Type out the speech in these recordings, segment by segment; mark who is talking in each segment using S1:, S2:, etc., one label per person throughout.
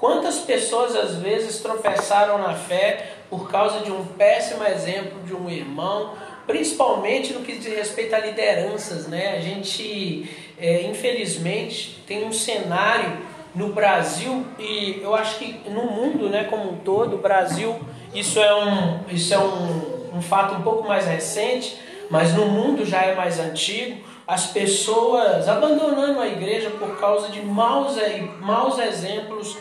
S1: Quantas pessoas às vezes tropeçaram na fé por causa de um péssimo exemplo de um irmão, principalmente no que diz respeito a lideranças, né? A gente, é, infelizmente, tem um cenário no Brasil e eu acho que no mundo, né, como um todo, o Brasil, isso é um, isso é um, um fato um pouco mais recente, mas no mundo já é mais antigo as pessoas abandonando a igreja por causa de maus, maus exemplos,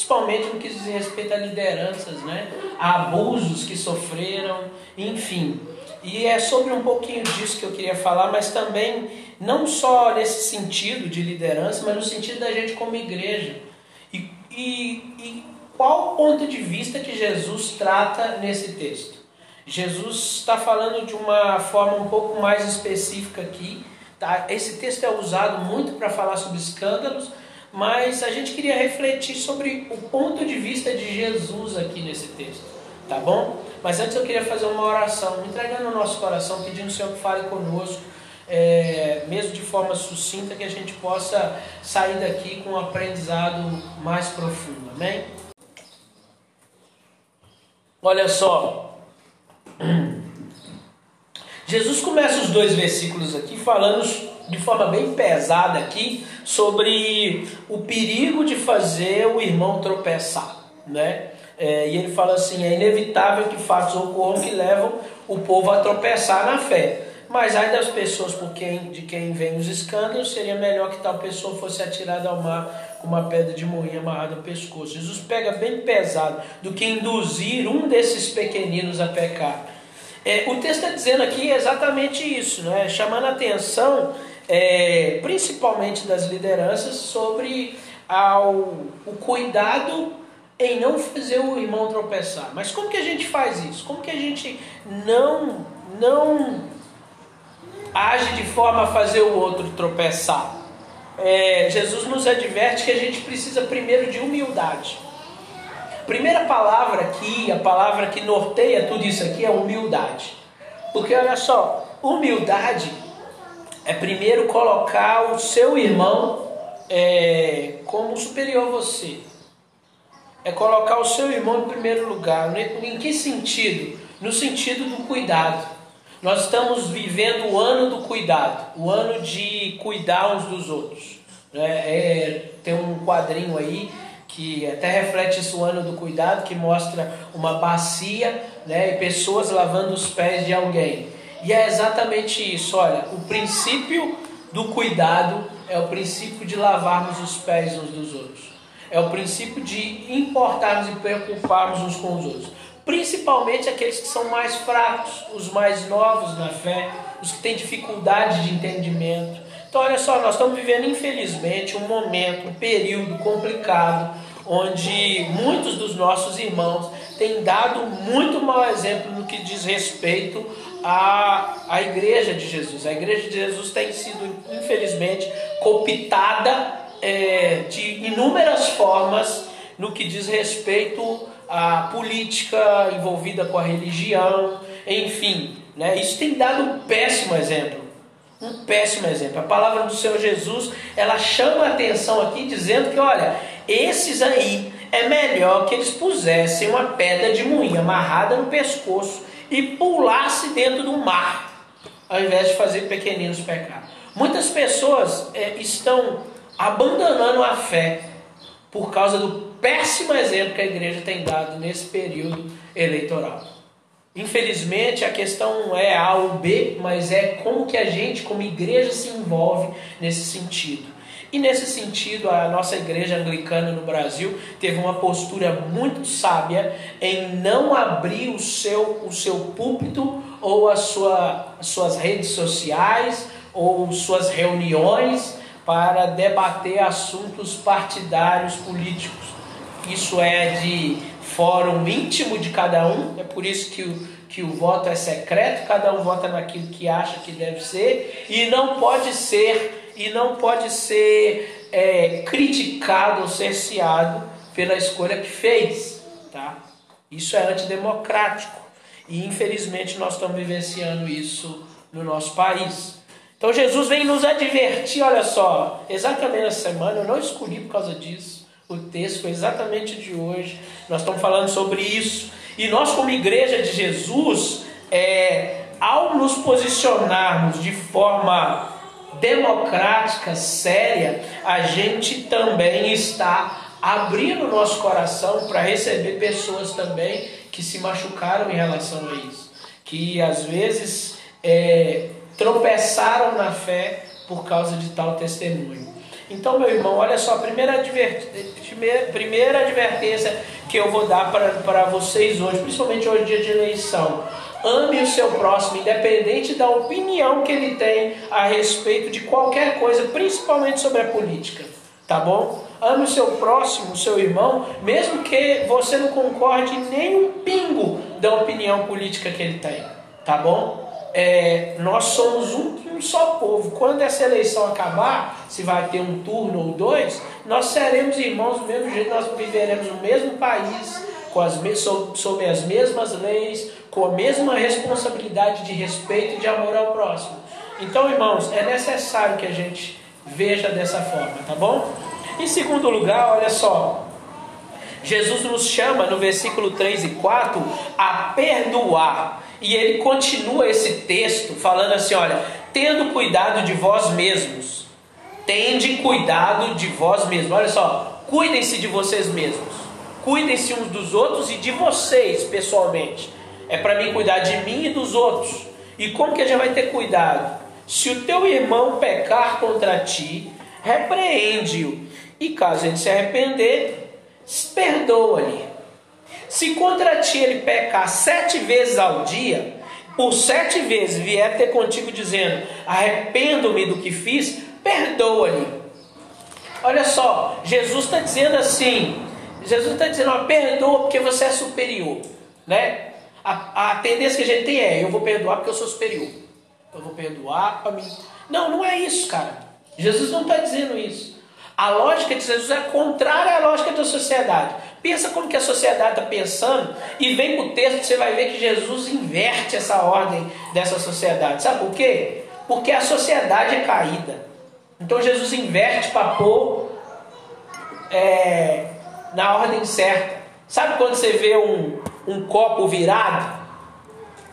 S1: principalmente no que diz respeito a lideranças, né? a abusos que sofreram, enfim. E é sobre um pouquinho disso que eu queria falar, mas também não só nesse sentido de liderança, mas no sentido da gente como igreja. E, e, e qual o ponto de vista que Jesus trata nesse texto? Jesus está falando de uma forma um pouco mais específica aqui, Tá? Esse texto é usado muito para falar sobre escândalos, mas a gente queria refletir sobre o ponto de vista de Jesus aqui nesse texto, tá bom? Mas antes eu queria fazer uma oração, entregando o nosso coração, pedindo ao Senhor que fale conosco, é, mesmo de forma sucinta, que a gente possa sair daqui com um aprendizado mais profundo, amém? Olha só. Jesus começa os dois versículos aqui falando de forma bem pesada aqui sobre o perigo de fazer o irmão tropeçar, né? É, e ele fala assim: é inevitável que fatos ocorram que levam o povo a tropeçar na fé. Mas aí das pessoas por quem, de quem vem os escândalos, seria melhor que tal pessoa fosse atirada ao mar com uma pedra de moinho amarrada ao pescoço. Jesus pega bem pesado do que induzir um desses pequeninos a pecar. É, o texto está dizendo aqui exatamente isso, né? chamando a atenção, é, principalmente das lideranças, sobre ao, o cuidado em não fazer o irmão tropeçar. Mas como que a gente faz isso? Como que a gente não, não age de forma a fazer o outro tropeçar? É, Jesus nos adverte que a gente precisa primeiro de humildade primeira palavra aqui, a palavra que norteia tudo isso aqui é humildade. Porque olha só, humildade é primeiro colocar o seu irmão é, como superior a você. É colocar o seu irmão em primeiro lugar. Em que sentido? No sentido do cuidado. Nós estamos vivendo o ano do cuidado, o ano de cuidar uns dos outros. É, é, tem um quadrinho aí que até reflete o ano do cuidado, que mostra uma bacia né, e pessoas lavando os pés de alguém. E é exatamente isso, olha, o princípio do cuidado é o princípio de lavarmos os pés uns dos outros. É o princípio de importarmos e preocuparmos uns com os outros. Principalmente aqueles que são mais fracos, os mais novos na fé, os que têm dificuldade de entendimento, então, olha só, nós estamos vivendo, infelizmente, um momento, um período complicado, onde muitos dos nossos irmãos têm dado muito mau exemplo no que diz respeito à, à Igreja de Jesus. A Igreja de Jesus tem sido, infelizmente, cooptada é, de inúmeras formas no que diz respeito à política envolvida com a religião, enfim. Né? Isso tem dado um péssimo exemplo um péssimo exemplo. A palavra do Senhor Jesus, ela chama a atenção aqui dizendo que, olha, esses aí é melhor que eles pusessem uma pedra de moinho amarrada no pescoço e pulasse dentro do mar, ao invés de fazer pequeninos pecados. Muitas pessoas é, estão abandonando a fé por causa do péssimo exemplo que a igreja tem dado nesse período eleitoral. Infelizmente a questão não é A ou B, mas é como que a gente, como igreja, se envolve nesse sentido. E nesse sentido, a nossa igreja anglicana no Brasil teve uma postura muito sábia em não abrir o seu, o seu púlpito ou a sua, as suas redes sociais ou suas reuniões para debater assuntos partidários políticos. Isso é de fórum íntimo de cada um, é por isso que o, que o voto é secreto, cada um vota naquilo que acha que deve ser, e não pode ser, e não pode ser é, criticado ou cerceado pela escolha que fez. Tá? Isso é antidemocrático. E infelizmente nós estamos vivenciando isso no nosso país. Então Jesus vem nos advertir, olha só, exatamente essa semana, eu não escolhi por causa disso O texto foi exatamente de hoje. Nós estamos falando sobre isso. E nós, como igreja de Jesus, é, ao nos posicionarmos de forma democrática, séria, a gente também está abrindo nosso coração para receber pessoas também que se machucaram em relação a isso, que às vezes é, tropeçaram na fé por causa de tal testemunho. Então, meu irmão, olha só, a primeira, primeira advertência que eu vou dar para vocês hoje, principalmente hoje, dia de eleição. Ame o seu próximo, independente da opinião que ele tem a respeito de qualquer coisa, principalmente sobre a política. Tá bom? Ame o seu próximo, o seu irmão, mesmo que você não concorde nem um pingo da opinião política que ele tem. Tá bom? é, nós somos um, um, só povo. Quando essa eleição acabar, se vai ter um turno ou dois, nós seremos irmãos do mesmo jeito, nós viveremos no mesmo país, com as, sob as mesmas leis, com a mesma responsabilidade de respeito e de amor ao próximo. Então, irmãos, é necessário que a gente veja dessa forma, tá bom? Em segundo lugar, olha só, Jesus nos chama no versículo 3 e 4 a perdoar. E ele continua esse texto falando assim: olha, tendo cuidado de vós mesmos, tende cuidado de vós mesmos. Olha só, cuidem-se de vocês mesmos, cuidem-se uns dos outros e de vocês pessoalmente. É para mim cuidar de mim e dos outros. E como que a gente vai ter cuidado? Se o teu irmão pecar contra ti, repreende-o. E caso ele se arrepender, perdoa-lhe. Se contra ti ele pecar sete vezes ao dia, por sete vezes vier ter contigo dizendo: Arrependo-me do que fiz, perdoa-lhe. Olha só, Jesus está dizendo assim: Jesus está dizendo, ó, perdoa porque você é superior, né? A, a tendência que a gente tem é: eu vou perdoar porque eu sou superior. Eu vou perdoar para mim. Não, não é isso, cara. Jesus não está dizendo isso. A lógica de Jesus é contrária à lógica da sociedade. Pensa como que a sociedade está pensando e vem para o texto você vai ver que Jesus inverte essa ordem dessa sociedade. Sabe por quê? Porque a sociedade é caída. Então Jesus inverte para pôr é, na ordem certa. Sabe quando você vê um, um copo virado?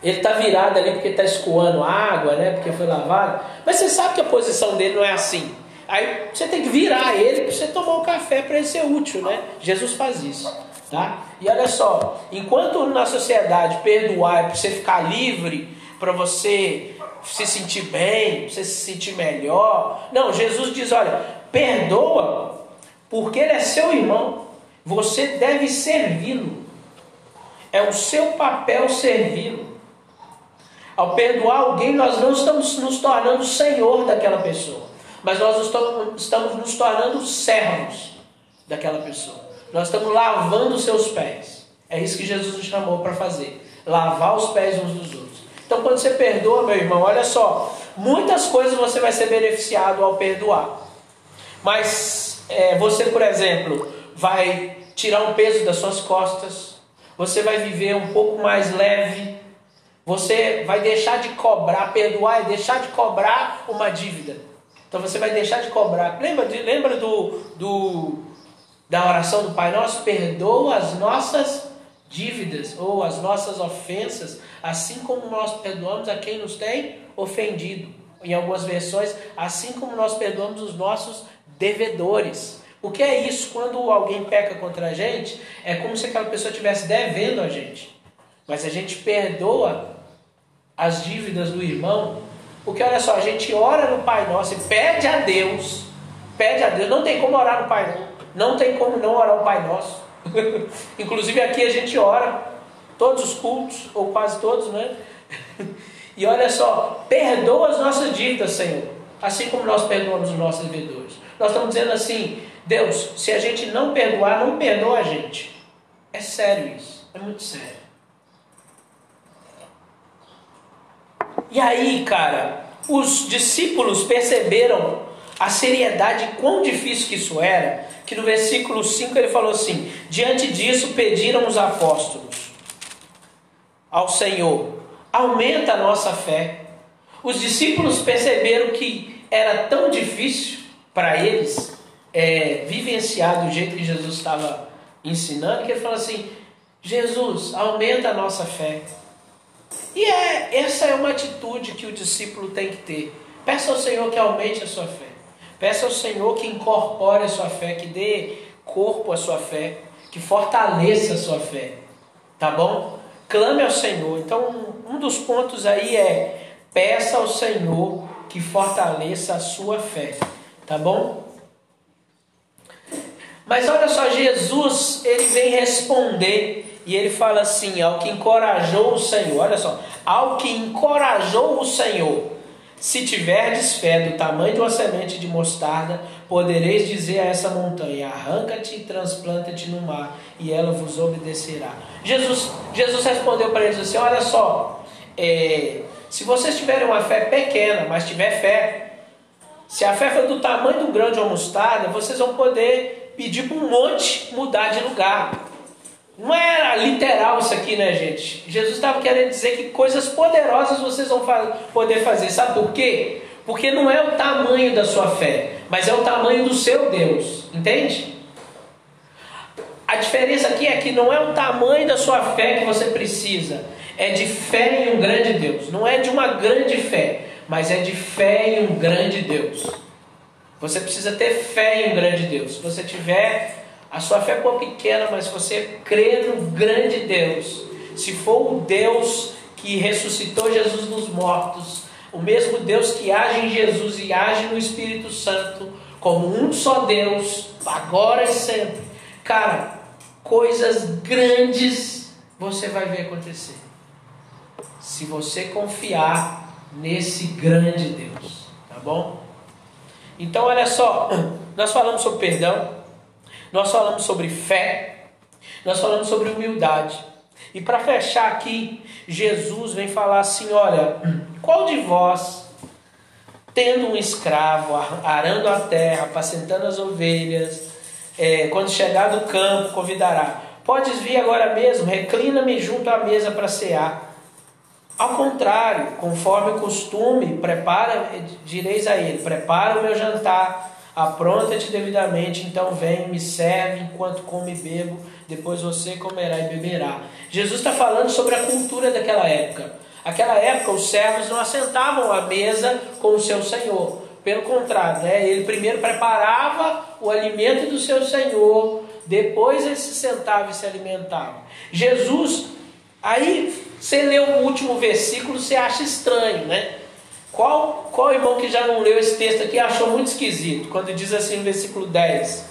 S1: Ele está virado ali porque está escoando água, né? Porque foi lavado. Mas você sabe que a posição dele não é assim. Aí você tem que virar ele para você tomar o um café para ele ser útil, né? Jesus faz isso, tá? E olha só, enquanto na sociedade perdoar é para você ficar livre, para você se sentir bem, você se sentir melhor. Não, Jesus diz, olha, perdoa porque ele é seu irmão. Você deve servi-lo. É o seu papel servi-lo. Ao perdoar alguém, nós não estamos nos tornando senhor daquela pessoa mas nós estamos, nos tornando servos daquela pessoa. Nós estamos lavando os seus pés. É isso que Jesus nos chamou para fazer: lavar os pés uns dos outros. Então, quando você perdoa, meu irmão, olha só, muitas coisas você vai ser beneficiado ao perdoar. Mas é, você, por exemplo, vai tirar um peso das suas costas, você vai viver um pouco mais leve, você vai deixar de cobrar, perdoar é deixar de cobrar uma dívida. Então você vai deixar de cobrar. Lembra, de, lembra do, do, da oração do Pai Nosso? Perdoa as nossas dívidas ou as nossas ofensas, assim como nós perdoamos a quem nos tem ofendido. Em algumas versões, assim como nós perdoamos os nossos devedores. O que é isso? Quando alguém peca contra a gente, é como se aquela pessoa estivesse devendo a gente. Mas a gente perdoa as dívidas do irmão porque olha só, a gente ora no Pai Nosso e pede a Deus, pede a Deus, não tem como orar no Pai não, não tem como não orar o Pai Nosso. Inclusive aqui a gente ora, todos os cultos, ou quase todos, né? e olha só, perdoa as nossas dívidas, Senhor, assim como nós perdoamos os nossos devedores. Nós estamos dizendo assim, Deus, se a gente não perdoar, não perdoa a gente. É sério isso, é muito sério. E aí, cara, os discípulos perceberam a seriedade quão difícil que isso era, que no versículo 5 ele falou assim: Diante disso pediram os apóstolos ao Senhor, aumenta a nossa fé. Os discípulos perceberam que era tão difícil para eles é, vivenciar do jeito que Jesus estava ensinando, que ele fala assim: Jesus, aumenta a nossa fé. E é, essa é uma atitude que o discípulo tem que ter. Peça ao Senhor que aumente a sua fé. Peça ao Senhor que incorpore a sua fé, que dê corpo à sua fé, que fortaleça a sua fé. Tá bom? Clame ao Senhor. Então, um dos pontos aí é peça ao Senhor que fortaleça a sua fé. Tá bom? Mas olha só, Jesus, ele vem responder e ele fala assim: ao que encorajou o Senhor, olha só, ao que encorajou o Senhor, se tiverdes fé do tamanho de uma semente de mostarda, podereis dizer a essa montanha: arranca-te e transplanta-te no mar, e ela vos obedecerá. Jesus, Jesus respondeu para eles assim: olha só, é, se vocês tiverem uma fé pequena, mas tiver fé, se a fé for do tamanho do grão de uma mostarda, vocês vão poder pedir para um monte mudar de lugar. Não era literal isso aqui, né, gente? Jesus estava querendo dizer que coisas poderosas vocês vão poder fazer. Sabe por quê? Porque não é o tamanho da sua fé, mas é o tamanho do seu Deus. Entende? A diferença aqui é que não é o tamanho da sua fé que você precisa, é de fé em um grande Deus. Não é de uma grande fé, mas é de fé em um grande Deus. Você precisa ter fé em um grande Deus. Se você tiver a sua fé for pequena, mas você crê no grande Deus, se for o Deus que ressuscitou Jesus dos mortos, o mesmo Deus que age em Jesus e age no Espírito Santo, como um só Deus, agora e sempre, cara, coisas grandes você vai ver acontecer. Se você confiar nesse grande Deus, tá bom? Então, olha só, nós falamos sobre perdão, nós falamos sobre fé, nós falamos sobre humildade. E para fechar aqui, Jesus vem falar assim: olha, qual de vós, tendo um escravo, arando a terra, apacentando as ovelhas, é, quando chegar do campo, convidará: Podes vir agora mesmo, reclina-me junto à mesa para cear. Ao contrário, conforme o costume, prepara, direis a ele: Prepara o meu jantar Apronta-te devidamente, então vem, me serve enquanto come e bebo, depois você comerá e beberá. Jesus está falando sobre a cultura daquela época. Aquela época, os servos não assentavam à mesa com o seu senhor. Pelo contrário, né? ele primeiro preparava o alimento do seu senhor, depois ele se sentava e se alimentava. Jesus, aí você lê o último versículo, você acha estranho, né? Qual, qual irmão que já não leu esse texto aqui achou muito esquisito? Quando diz assim no versículo 10.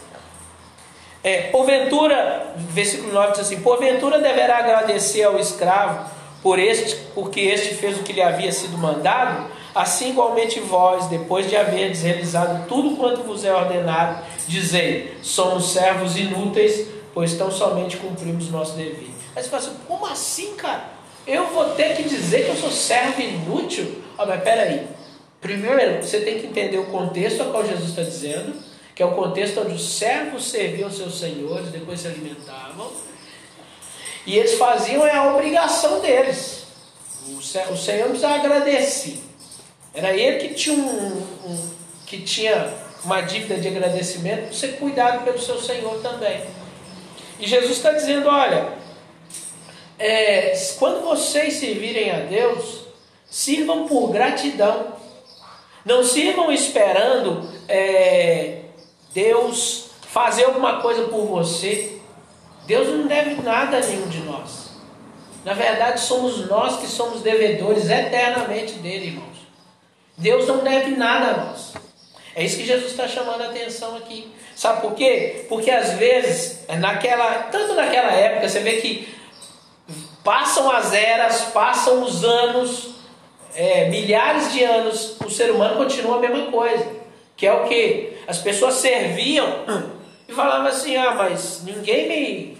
S1: É, porventura, versículo 9 diz assim: Porventura deverá agradecer ao escravo por este, porque este fez o que lhe havia sido mandado, assim igualmente vós, depois de haverdes realizado tudo quanto vos é ordenado, dizei: somos servos inúteis, pois tão somente cumprimos nosso dever. Aí você fala assim: como assim, cara? Eu vou ter que dizer que eu sou servo inútil? Ah, mas peraí. Primeiro, você tem que entender o contexto a qual Jesus está dizendo, que é o contexto onde os servos serviam seus senhores, depois se alimentavam. E eles faziam a obrigação deles. O, Senhor precisava agradecer. Era ele que tinha, um, um, que tinha uma dívida de agradecimento, você cuidado pelo seu Senhor também. E Jesus está dizendo: olha, é, quando vocês servirem a Deus, sirvam por gratidão. Não sirvam esperando é, Deus fazer alguma coisa por você. Deus não deve nada a nenhum de nós. Na verdade, somos nós que somos devedores eternamente dele, irmãos. Deus não deve nada a nós. É isso que Jesus está chamando a atenção aqui. Sabe por quê? Porque às vezes, naquela, tanto naquela época, você vê que Passam as eras, passam os anos, é, milhares de anos, o ser humano continua a mesma coisa. Que é o que? As pessoas serviam e falavam assim, ah, mas ninguém me.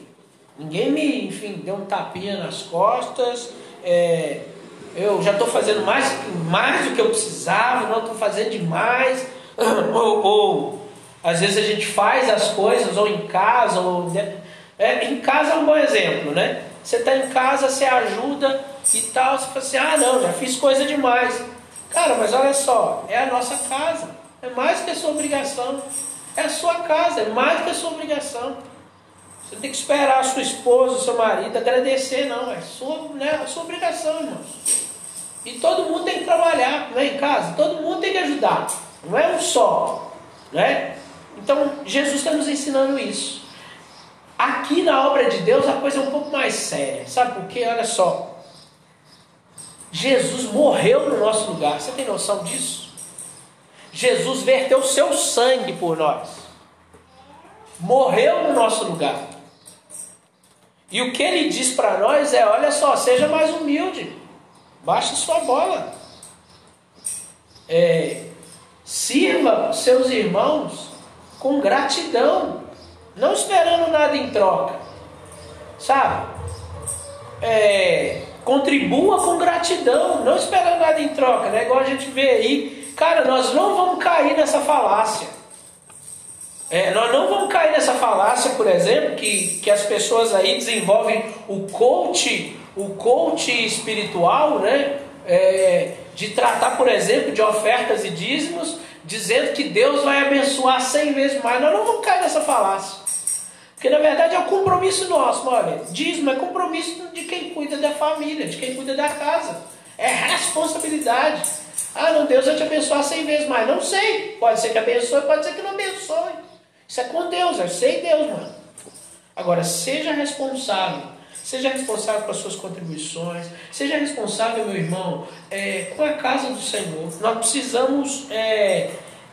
S1: Ninguém me, enfim, deu um tapinha nas costas. É, eu já estou fazendo mais, mais do que eu precisava, não estou fazendo demais. Ou, ou, às vezes a gente faz as coisas, ou em casa, ou. É, em casa é um bom exemplo, né? Você está em casa, você ajuda e tal. Você fala assim: ah, não, já fiz coisa demais. Cara, mas olha só, é a nossa casa. É mais que a sua obrigação. É a sua casa, é mais que a sua obrigação. Você tem que esperar a sua esposa, o seu marido agradecer, não. É sua, né, a sua obrigação, irmãos. E todo mundo tem que trabalhar, não é em casa? Todo mundo tem que ajudar. Não é um só. Né? Então, Jesus está nos ensinando isso. Aqui na obra de Deus a coisa é um pouco mais séria. Sabe por quê? Olha só. Jesus morreu no nosso lugar. Você tem noção disso? Jesus verteu seu sangue por nós. Morreu no nosso lugar. E o que ele diz para nós é: olha só, seja mais humilde. Baixe sua bola. É, sirva seus irmãos com gratidão, não esperando nada em troca, sabe? É, contribua com gratidão, não esperando nada em troca, né? Igual a gente vê aí, cara, nós não vamos cair nessa falácia. É, nós não vamos cair nessa falácia, por exemplo, que, que as pessoas aí desenvolvem o coach, o coach espiritual, né? É, de tratar, por exemplo, de ofertas e dízimos, dizendo que Deus vai abençoar cem vezes mais. Nós não vamos cair nessa falácia. Porque na verdade é o um compromisso nosso, olha, dízimo é compromisso de quem cuida da família, de quem cuida da casa. É responsabilidade. Ah, não, Deus vai te abençoar cem vezes mais. Não sei. Pode ser que abençoe, pode ser que não abençoe. Isso é com Deus, é sei Deus, mano. Agora, seja responsável. Seja responsável com as suas contribuições. Seja responsável, meu irmão, é, com a casa do Senhor. Nós precisamos é,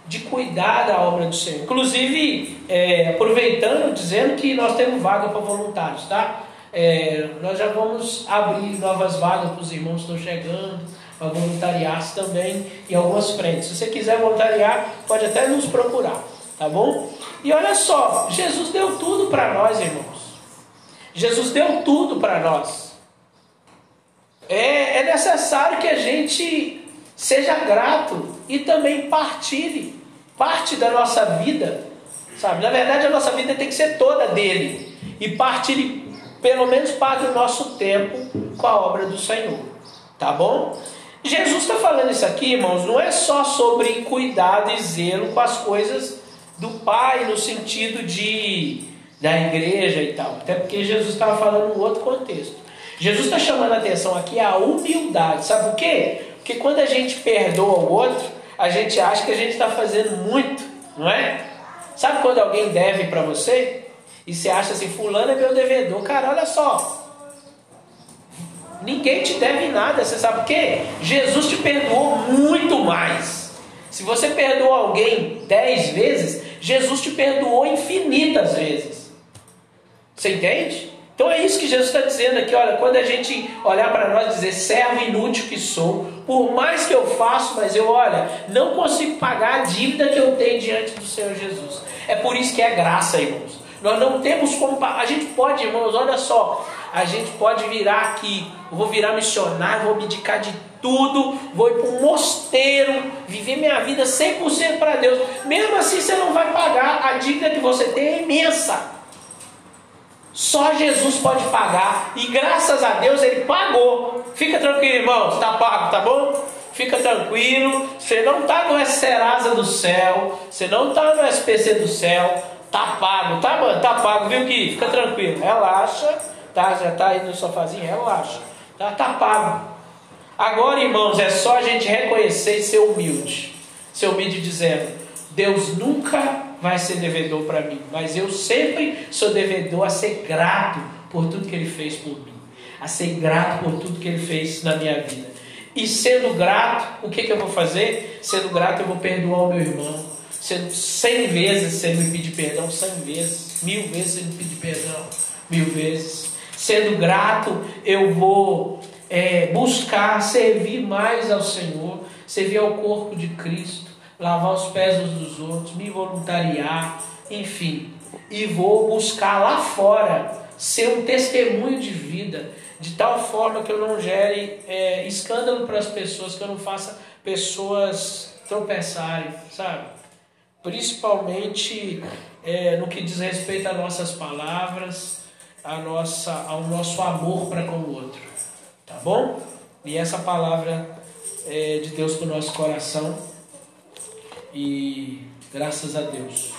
S1: de cuidar da obra do Senhor. Inclusive, é, aproveitando, dizendo que nós temos vaga para voluntários, tá? É, nós já vamos abrir novas vagas para os irmãos que estão chegando, para voluntariar também em algumas frentes. Se você quiser voluntariar, pode até nos procurar, tá bom? E olha só, Jesus deu tudo para nós, irmãos. Jesus deu tudo para nós. É, é necessário que a gente seja grato e também partilhe parte da nossa vida, sabe? Na verdade, a nossa vida tem que ser toda dele e partilhe pelo menos parte do nosso tempo com a obra do Senhor, tá bom? Jesus está falando isso aqui, irmãos, não é só sobre cuidado e zelo com as coisas do Pai no sentido de da igreja e tal, até porque Jesus estava falando em outro contexto. Jesus está chamando a atenção aqui a humildade, sabe por quê? Porque quando a gente perdoa o outro, a gente acha que a gente está fazendo muito, não é? Sabe quando alguém deve para você? E você acha assim, fulano é meu devedor. Cara, olha só. Ninguém te deve nada, você sabe por quê? Jesus te perdoou muito mais. Se você perdoou alguém dez vezes, Jesus te perdoou infinitas vezes. Você entende? Então é isso que Jesus está dizendo aqui, olha, quando a gente olhar para nós e dizer servo inútil que sou, por mais que eu faço, mas eu, olha, não consigo pagar a dívida que eu tenho diante do Senhor Jesus. É por isso que é graça, irmãos. Nós não temos como. A gente pode, irmãos, olha só, a gente pode virar aqui, vou virar missionário, vou abdicar de tudo, vou ir para um mosteiro, viver minha vida 100% para Deus. Mesmo assim, você não vai pagar, a dívida que você tem é imensa. Só Jesus pode pagar e graças a Deus ele pagou. Fica tranquilo, irmãos, está pago, tá bom? Fica tranquilo, você não está no Serasa do céu, você não está no SPC do céu, tá pago, tá, mano? Tá pago, viu que? Fica tranquilo, relaxa, tá? Já tá aí no sofazinho, relaxa, tá, tá pago. Agora, irmãos, é só a gente reconhecer e ser humilde, ser humilde dizendo: Deus nunca vai ser devedor para mim, mas eu sempre sou devedor a ser grato por tudo que ele fez por mim, a ser grato por tudo que ele fez na minha vida. E sendo grato, o que, que eu vou fazer? Sendo grato, eu vou perdoar o meu irmão. Sendo cem vezes se ele me pedir perdão, cem vezes, mil vezes se ele me pedir perdão, mil vezes. Sendo grato, eu vou é, buscar servir mais ao Senhor, servir ao corpo de Cristo lavar os pés uns dos outros, me voluntariar, enfim. E vou buscar lá fora ser um testemunho de vida, de tal forma que eu não gere é, escândalo para as pessoas, que eu não faça pessoas tropeçarem, sabe? Principalmente é, no que diz respeito às nossas palavras, a nossa, ao nosso amor para com o outro, tá bom? E essa palavra é, de Deus para o nosso coração e graças a Deus